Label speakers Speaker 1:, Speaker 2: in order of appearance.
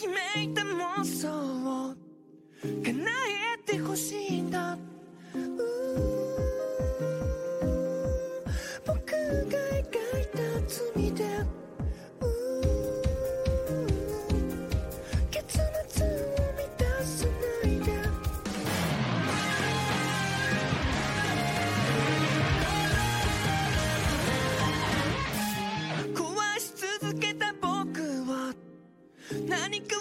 Speaker 1: きめいた妄想を叶えてほしいんだ。僕が描いた罪で Money